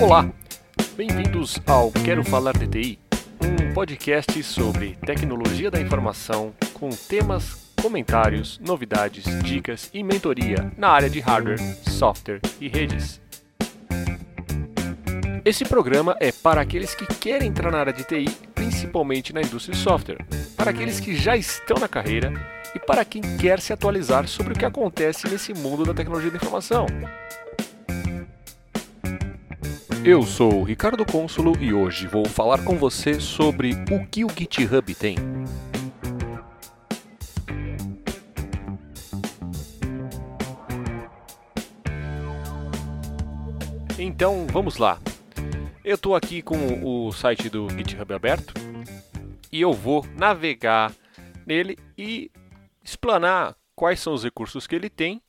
Olá, bem-vindos ao Quero Falar de TI, um podcast sobre tecnologia da informação com temas, comentários, novidades, dicas e mentoria na área de hardware, software e redes. Esse programa é para aqueles que querem entrar na área de TI, principalmente na indústria de software, para aqueles que já estão na carreira e para quem quer se atualizar sobre o que acontece nesse mundo da tecnologia da informação. Eu sou o Ricardo Cônsulo e hoje vou falar com você sobre o que o GitHub tem. Então vamos lá. Eu estou aqui com o site do GitHub aberto e eu vou navegar nele e explanar quais são os recursos que ele tem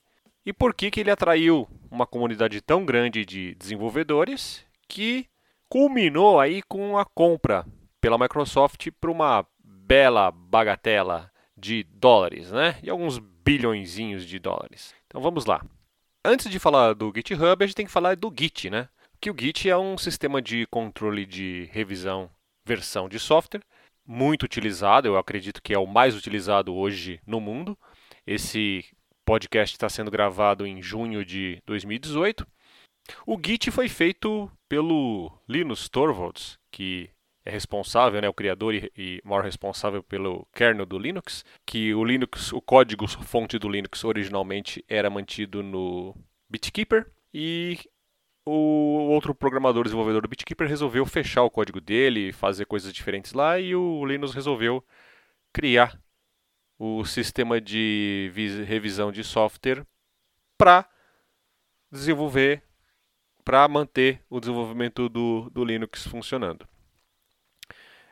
e por que, que ele atraiu uma comunidade tão grande de desenvolvedores que culminou aí com a compra pela Microsoft por uma bela bagatela de dólares, né? E alguns bilhõezinhos de dólares. Então vamos lá. Antes de falar do GitHub, a gente tem que falar do Git, né? Que o Git é um sistema de controle de revisão versão de software muito utilizado, eu acredito que é o mais utilizado hoje no mundo. Esse podcast está sendo gravado em junho de 2018. O Git foi feito pelo Linus Torvalds, que é responsável, né, o criador e, e maior responsável pelo kernel do Linux, que o Linux, o código fonte do Linux originalmente era mantido no BitKeeper e o outro programador desenvolvedor do BitKeeper resolveu fechar o código dele, fazer coisas diferentes lá e o Linus resolveu criar o sistema de revisão de software para desenvolver para manter o desenvolvimento do, do Linux funcionando.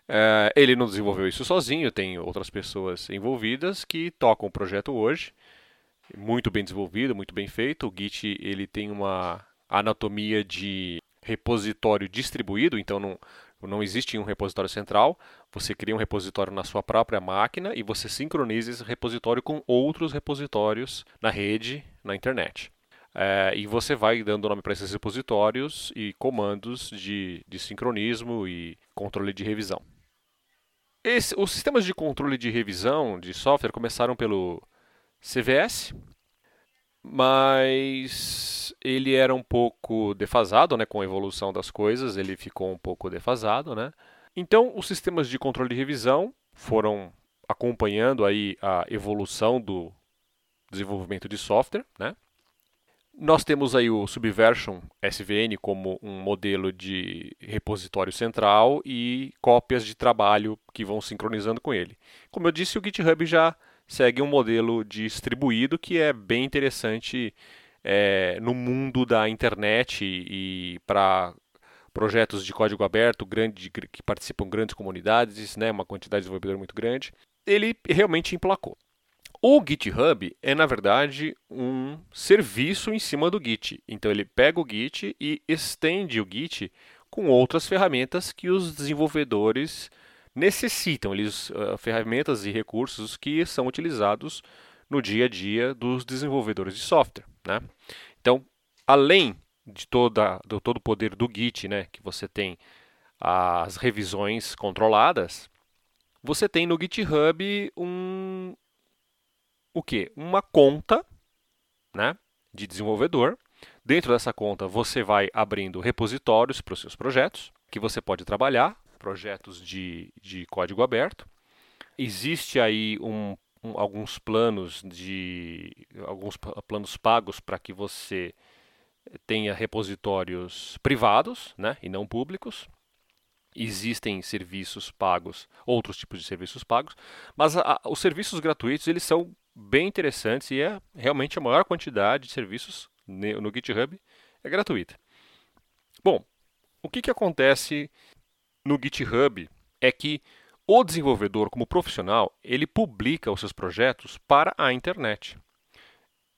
É, ele não desenvolveu isso sozinho, tem outras pessoas envolvidas que tocam o projeto hoje. Muito bem desenvolvido, muito bem feito. O Git ele tem uma anatomia de repositório distribuído, então não, não existe um repositório central. Você cria um repositório na sua própria máquina e você sincroniza esse repositório com outros repositórios na rede, na internet. É, e você vai dando nome para esses repositórios e comandos de, de sincronismo e controle de revisão. Esse, os sistemas de controle de revisão de software começaram pelo CVS, mas ele era um pouco defasado, né, com a evolução das coisas, ele ficou um pouco defasado, né? Então, os sistemas de controle de revisão foram acompanhando aí a evolução do desenvolvimento de software, né? Nós temos aí o Subversion SVN como um modelo de repositório central e cópias de trabalho que vão sincronizando com ele. Como eu disse, o GitHub já segue um modelo distribuído que é bem interessante é, no mundo da internet e, e para projetos de código aberto grande, que participam grandes comunidades, né, uma quantidade de desenvolvedor muito grande. Ele realmente emplacou. O GitHub é, na verdade, um serviço em cima do Git. Então, ele pega o Git e estende o Git com outras ferramentas que os desenvolvedores necessitam, eles, uh, ferramentas e recursos que são utilizados no dia a dia dos desenvolvedores de software. Né? Então, além de toda, do todo o poder do Git, né, que você tem as revisões controladas, você tem no GitHub um, o que? Uma conta né, de desenvolvedor. Dentro dessa conta, você vai abrindo repositórios para os seus projetos, que você pode trabalhar, projetos de, de código aberto. Existe aí um, um, alguns planos de alguns planos pagos para que você tenha repositórios privados né, e não públicos. Existem serviços pagos, outros tipos de serviços pagos, mas a, os serviços gratuitos eles são bem interessantes e é realmente a maior quantidade de serviços no GitHub é gratuita. Bom, o que, que acontece no GitHub é que o desenvolvedor, como profissional, ele publica os seus projetos para a internet.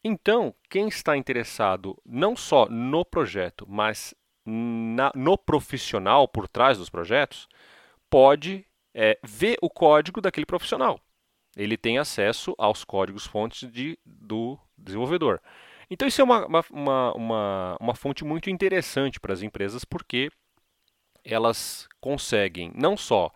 Então, quem está interessado não só no projeto, mas na, no profissional por trás dos projetos, pode é, ver o código daquele profissional ele tem acesso aos códigos fontes de, do desenvolvedor. Então isso é uma, uma, uma, uma fonte muito interessante para as empresas porque elas conseguem não só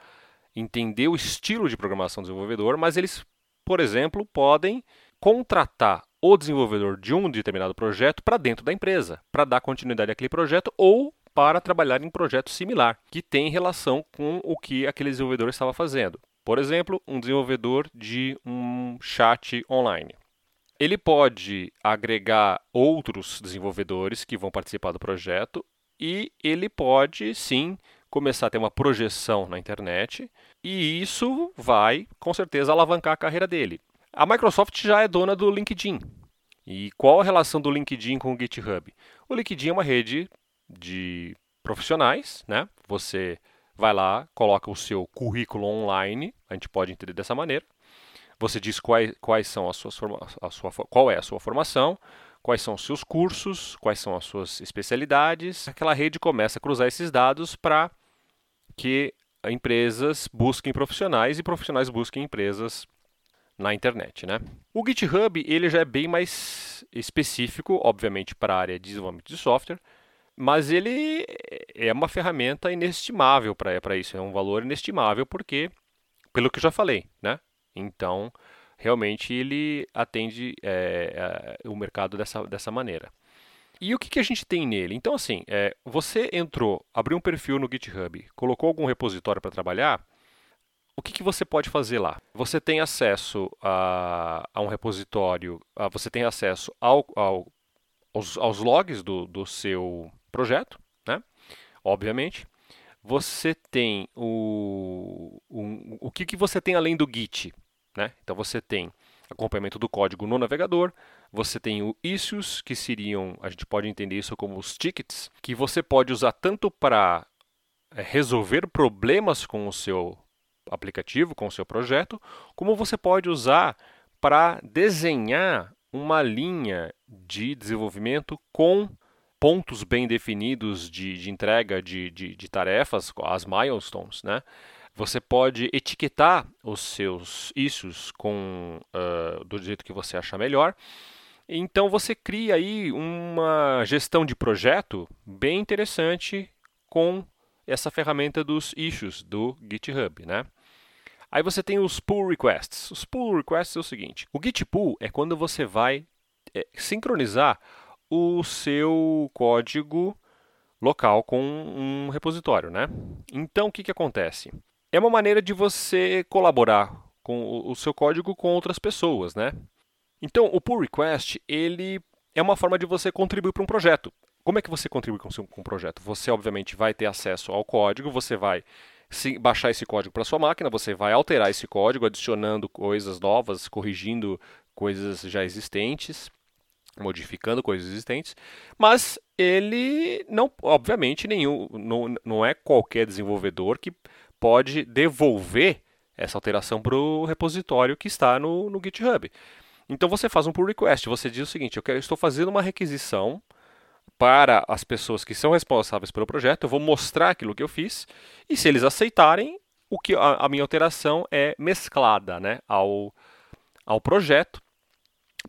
entender o estilo de programação do desenvolvedor, mas eles, por exemplo, podem contratar o desenvolvedor de um determinado projeto para dentro da empresa, para dar continuidade àquele projeto ou para trabalhar em projeto similar, que tem relação com o que aquele desenvolvedor estava fazendo. Por exemplo, um desenvolvedor de um chat online. Ele pode agregar outros desenvolvedores que vão participar do projeto e ele pode sim começar a ter uma projeção na internet e isso vai com certeza alavancar a carreira dele. A Microsoft já é dona do LinkedIn. E qual a relação do LinkedIn com o GitHub? O LinkedIn é uma rede de profissionais, né? Você vai lá, coloca o seu currículo online, a gente pode entender dessa maneira. Você diz quais, quais são as suas a sua, qual é a sua formação, quais são os seus cursos, quais são as suas especialidades. Aquela rede começa a cruzar esses dados para que empresas busquem profissionais e profissionais busquem empresas na internet, né? O GitHub ele já é bem mais específico, obviamente para a área de desenvolvimento de software, mas ele é uma ferramenta inestimável para isso, é um valor inestimável porque, pelo que eu já falei, né? Então, realmente ele atende é, é, o mercado dessa, dessa maneira. E o que, que a gente tem nele? Então, assim, é, você entrou, abriu um perfil no GitHub, colocou algum repositório para trabalhar, o que, que você pode fazer lá? Você tem acesso a, a um repositório, a, você tem acesso ao, ao, aos, aos, logs do, do seu projeto, né? obviamente. Você tem o, o, que, que você tem além do Git? Né? Então você tem acompanhamento do código no navegador, você tem o issues, que seriam, a gente pode entender isso como os tickets, que você pode usar tanto para é, resolver problemas com o seu aplicativo, com o seu projeto, como você pode usar para desenhar uma linha de desenvolvimento com pontos bem definidos de, de entrega de, de, de, tarefas, as milestones, né? Você pode etiquetar os seus issues com, uh, do jeito que você achar melhor. Então você cria aí uma gestão de projeto bem interessante com essa ferramenta dos issues do GitHub, né? Aí você tem os pull requests. Os pull requests é o seguinte: o git pull é quando você vai é, sincronizar o seu código local com um repositório, né? Então o que, que acontece? É uma maneira de você colaborar com o seu código com outras pessoas, né? Então o pull request ele é uma forma de você contribuir para um projeto. Como é que você contribui com, um projeto? Você obviamente vai ter acesso ao código, você vai baixar esse código para sua máquina, você vai alterar esse código, adicionando coisas novas, corrigindo coisas já existentes, modificando coisas existentes, mas ele não, obviamente, nenhum, não, não é qualquer desenvolvedor que pode devolver essa alteração para o repositório que está no, no GitHub. Então você faz um pull request, você diz o seguinte: eu, quero, eu estou fazendo uma requisição para as pessoas que são responsáveis pelo projeto, eu vou mostrar aquilo que eu fiz, e se eles aceitarem, o que a, a minha alteração é mesclada né, ao, ao projeto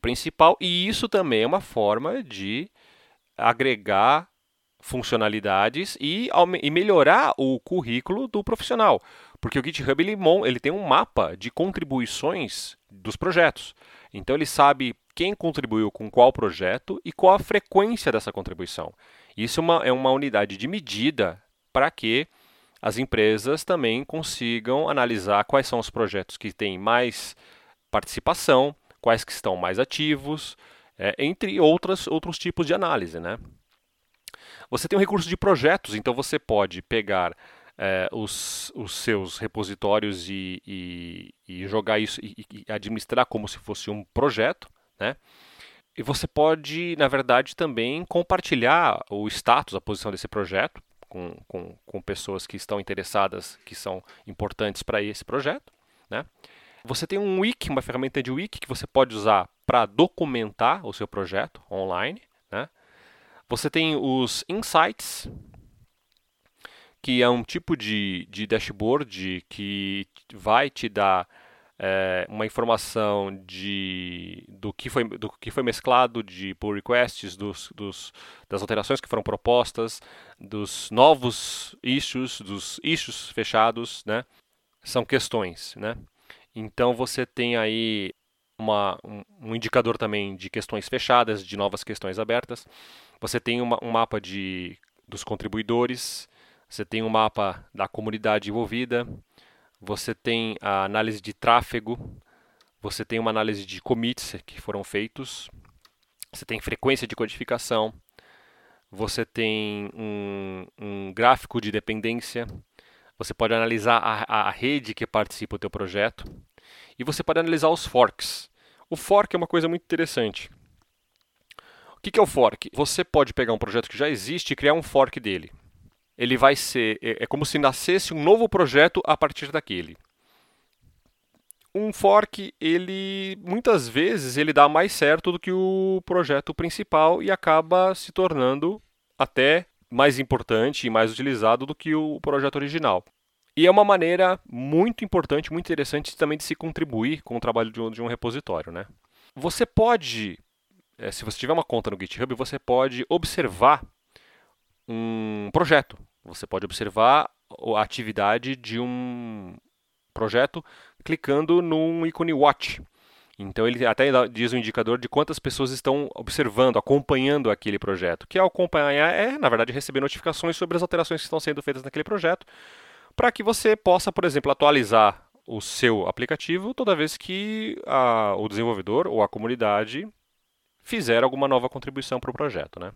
principal, e isso também é uma forma de agregar funcionalidades e, e melhorar o currículo do profissional. Porque o GitHub ele, ele tem um mapa de contribuições dos projetos. Então ele sabe quem contribuiu com qual projeto e qual a frequência dessa contribuição. Isso é uma, é uma unidade de medida para que as empresas também consigam analisar quais são os projetos que têm mais participação, quais que estão mais ativos, é, entre outras, outros tipos de análise. Né? Você tem o recurso de projetos, então você pode pegar é, os, os seus repositórios e, e, e jogar isso e, e, administrar como se fosse um projeto, né? E você pode, na verdade, também compartilhar o status, a posição desse projeto com, com, com pessoas que estão interessadas, que são importantes para esse projeto, né? Você tem um wiki, uma ferramenta de wiki que você pode usar para documentar o seu projeto online, né? Você tem os insights, que é um tipo de, de dashboard que vai te dar é, uma informação de, do, que foi, do que foi mesclado, de pull requests, dos, dos, das alterações que foram propostas, dos novos issues, dos issues fechados, né? São questões, né? Então você tem aí uma, um, um, indicador também de questões fechadas, de novas questões abertas. Você tem uma, um mapa de, dos contribuidores, você tem um mapa da comunidade envolvida, você tem a análise de tráfego, você tem uma análise de commits que foram feitos, você tem frequência de codificação, você tem um, um gráfico de dependência, você pode analisar a, a rede que participa do teu projeto e você pode analisar os forks. O fork é uma coisa muito interessante. O que é o fork? Você pode pegar um projeto que já existe e criar um fork dele ele vai ser é, é como se nascesse um novo projeto a partir daquele. Um fork, ele muitas vezes ele dá mais certo do que o projeto principal e acaba se tornando até mais importante e mais utilizado do que o projeto original. E é uma maneira muito importante, muito interessante também de se contribuir com o trabalho de um, de um repositório. Né? Você pode, é, se você tiver uma conta no GitHub, você pode observar um projeto, você pode observar a atividade de um projeto clicando num ícone Watch. Então ele até diz um indicador de quantas pessoas estão observando, acompanhando aquele projeto. Que ao acompanhar é, na verdade, receber notificações sobre as alterações que estão sendo feitas naquele projeto, para que você possa, por exemplo, atualizar o seu aplicativo toda vez que a, o desenvolvedor ou a comunidade fizer alguma nova contribuição para o projeto. Né?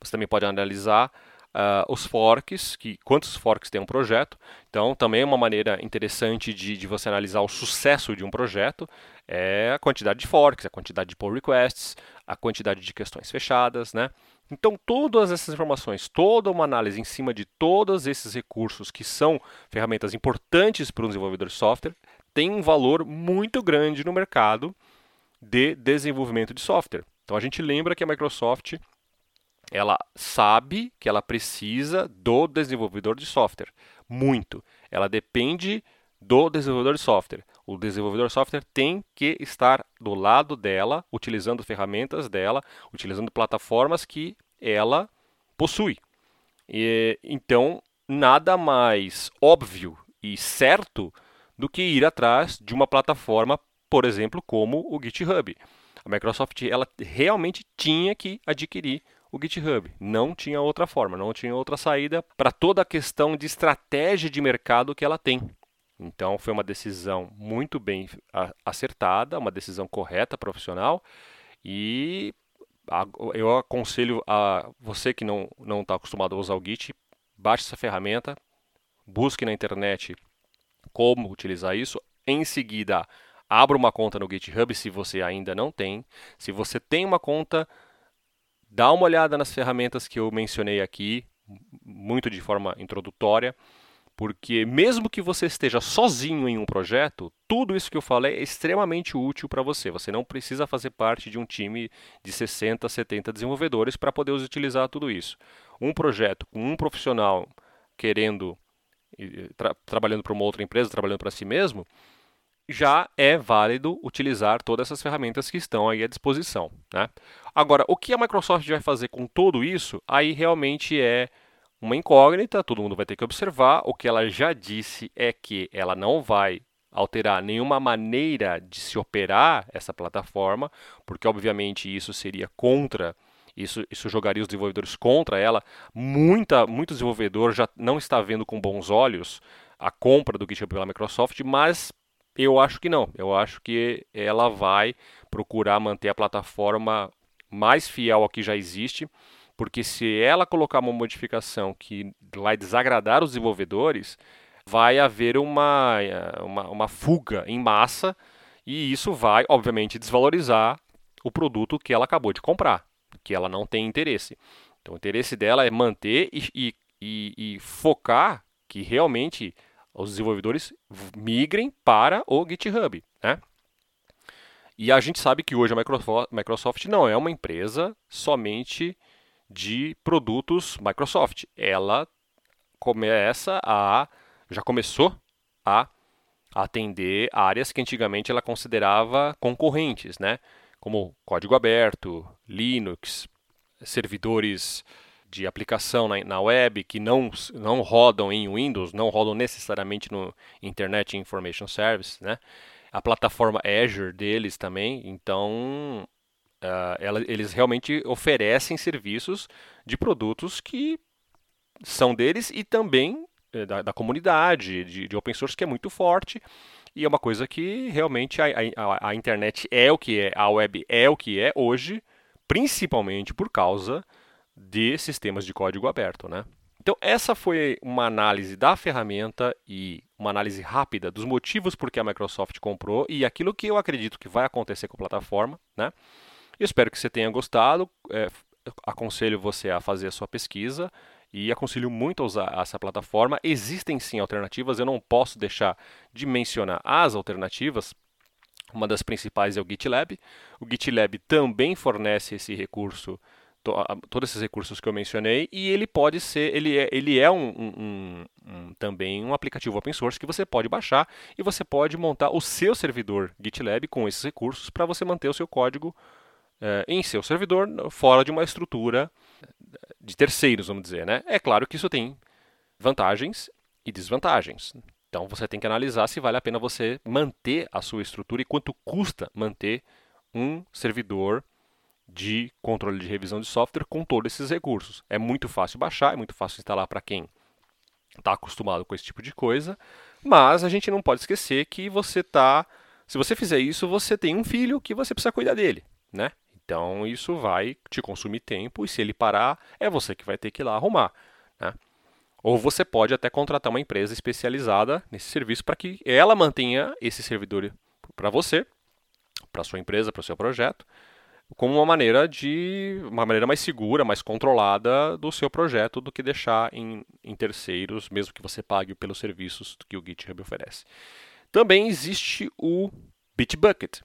Você também pode analisar uh, os forks, que, quantos forks tem um projeto. Então, também é uma maneira interessante de, de você analisar o sucesso de um projeto é a quantidade de forks, a quantidade de pull requests, a quantidade de questões fechadas, né? Então, todas essas informações, toda uma análise em cima de todos esses recursos que são ferramentas importantes para um desenvolvedor de software, tem um valor muito grande no mercado de desenvolvimento de software. Então, a gente lembra que a Microsoft ela sabe que ela precisa do desenvolvedor de software. Muito. Ela depende do desenvolvedor de software. O desenvolvedor de software tem que estar do lado dela, utilizando ferramentas dela, utilizando plataformas que ela possui. E, então, nada mais óbvio e certo do que ir atrás de uma plataforma, por exemplo, como o GitHub. A Microsoft ela realmente tinha que adquirir o GitHub. Não tinha outra forma, não tinha outra saída para toda a questão de estratégia de mercado que ela tem. Então foi uma decisão muito bem acertada, uma decisão correta, profissional. E eu aconselho a você que não não está acostumado a usar o Git, baixe essa ferramenta, busque na internet como utilizar isso. Em seguida, abra uma conta no GitHub se você ainda não tem. Se você tem uma conta, dá uma olhada nas ferramentas que eu mencionei aqui, muito de forma introdutória, porque mesmo que você esteja sozinho em um projeto, tudo isso que eu falei é extremamente útil para você. Você não precisa fazer parte de um time de 60, 70 desenvolvedores para poder utilizar tudo isso. Um projeto com um profissional querendo tra trabalhando para uma outra empresa, trabalhando para si mesmo, já é válido utilizar todas essas ferramentas que estão aí à disposição. Né? Agora, o que a Microsoft vai fazer com tudo isso, aí realmente é uma incógnita, todo mundo vai ter que observar. O que ela já disse é que ela não vai alterar nenhuma maneira de se operar essa plataforma, porque obviamente isso seria contra isso, isso jogaria os desenvolvedores contra ela. Muita, muito desenvolvedor já não está vendo com bons olhos a compra do GitHub pela Microsoft, mas eu acho que não. Eu acho que ela vai procurar manter a plataforma mais fiel ao que já existe, porque se ela colocar uma modificação que vai desagradar os desenvolvedores, vai haver uma, uma, uma fuga em massa e isso vai, obviamente, desvalorizar o produto que ela acabou de comprar, que ela não tem interesse. Então, o interesse dela é manter e, e, e, e focar que realmente os desenvolvedores migrem para o GitHub. Né? E a gente sabe que hoje a Microsoft não é uma empresa somente de produtos Microsoft. Ela começa a já começou a atender áreas que antigamente ela considerava concorrentes, né? Como código aberto, Linux, servidores de aplicação na, na, web que não, não rodam em Windows, não rodam necessariamente no Internet Information Service, né? A plataforma Azure deles também, então uh, ela, eles realmente oferecem serviços de produtos que são deles e também uh, da, da, comunidade, de, de open source que é muito forte e é uma coisa que realmente a, a, a internet é o que é, a web é o que é hoje, principalmente por causa de sistemas de código aberto, né? Então essa foi uma análise da ferramenta e uma análise rápida dos motivos por que a Microsoft comprou e aquilo que eu acredito que vai acontecer com a plataforma, né? Eu espero que você tenha gostado. É, aconselho você a fazer a sua pesquisa e aconselho muito a usar essa plataforma. Existem sim alternativas, eu não posso deixar de mencionar as alternativas. Uma das principais é o GitLab. O GitLab também fornece esse recurso todos esses recursos que eu mencionei e ele pode ser, ele é, ele é um, um, um, também um aplicativo open source que você pode baixar e você pode montar o seu servidor GitLab com esses recursos para você manter o seu código é, em seu servidor fora de uma estrutura de terceiros, vamos dizer. Né? É claro que isso tem vantagens e desvantagens. Então você tem que analisar se vale a pena você manter a sua estrutura e quanto custa manter um servidor de controle de revisão de software com todos esses recursos. É muito fácil baixar, é muito fácil instalar para quem está acostumado com esse tipo de coisa, mas a gente não pode esquecer que você está, se você fizer isso, você tem um filho que você precisa cuidar dele, né? Então isso vai te consumir tempo e se ele parar, é você que vai ter que ir lá arrumar, né? Ou você pode até contratar uma empresa especializada nesse serviço para que ela mantenha esse servidor para você, para sua empresa, para o seu projeto, como uma maneira de uma maneira mais segura, mais controlada do seu projeto do que deixar em, em terceiros, mesmo que você pague pelos serviços que o GitHub oferece. Também existe o Bitbucket.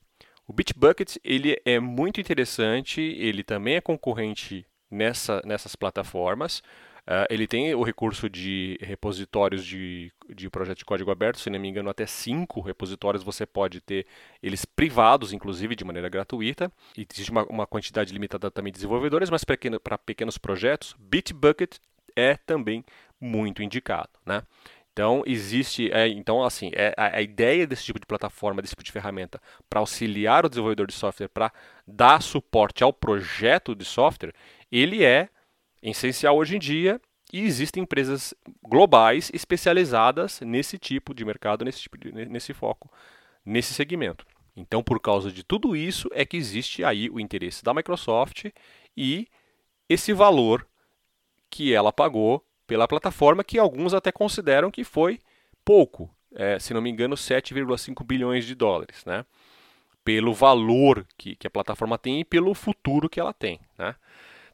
O Bitbucket ele é muito interessante, ele também é concorrente nessa, nessas plataformas. Uh, ele tem o recurso de repositórios de, de projeto de código aberto, se não me engano, até cinco repositórios você pode ter, eles privados, inclusive, de maneira gratuita. E existe uma, uma quantidade limitada também de desenvolvedores, mas para pequeno, pequenos projetos, Bitbucket é também muito indicado. Né? Então, existe. É, então, assim, é, a, a, ideia desse tipo de plataforma, desse tipo de ferramenta, para auxiliar o desenvolvedor de software, para dar suporte ao projeto de software, ele é essencial hoje em dia e existem empresas globais especializadas nesse tipo de mercado, nesse, tipo de, nesse foco, nesse segmento. Então, por causa de tudo isso, é que existe aí o interesse da Microsoft e esse valor que ela pagou pela plataforma, que alguns até consideram que foi pouco, é, se não me engano, 7,5 bilhões de dólares, né? Pelo valor que, que a plataforma tem e pelo futuro que ela tem, né?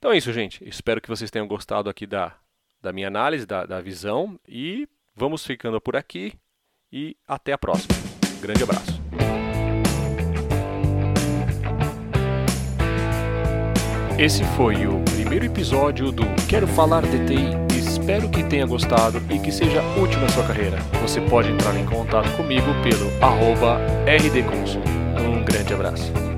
Então é isso, gente. Espero que vocês tenham gostado aqui da, da minha análise, da, da visão. E vamos ficando por aqui. E até a próxima. Grande abraço. Esse foi o primeiro episódio do Quero Falar de TI. Espero que tenha gostado e que seja útil na sua carreira. Você pode entrar em contato comigo pelo arroba rdconsul. Um grande abraço.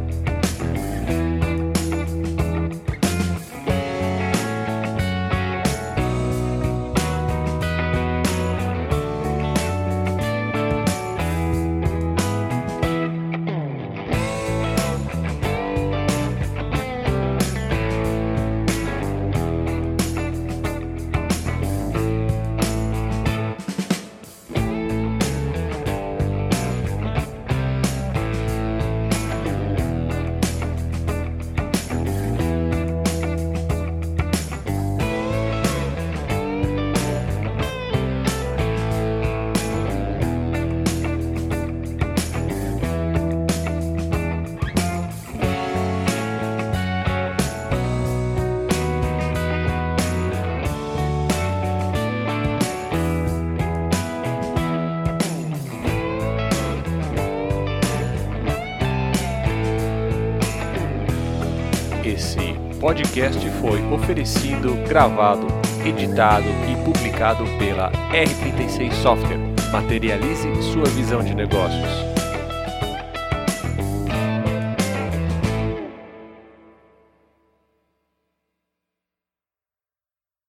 Podcast foi oferecido, gravado, editado e publicado pela R36 Software Materialize sua visão de negócios.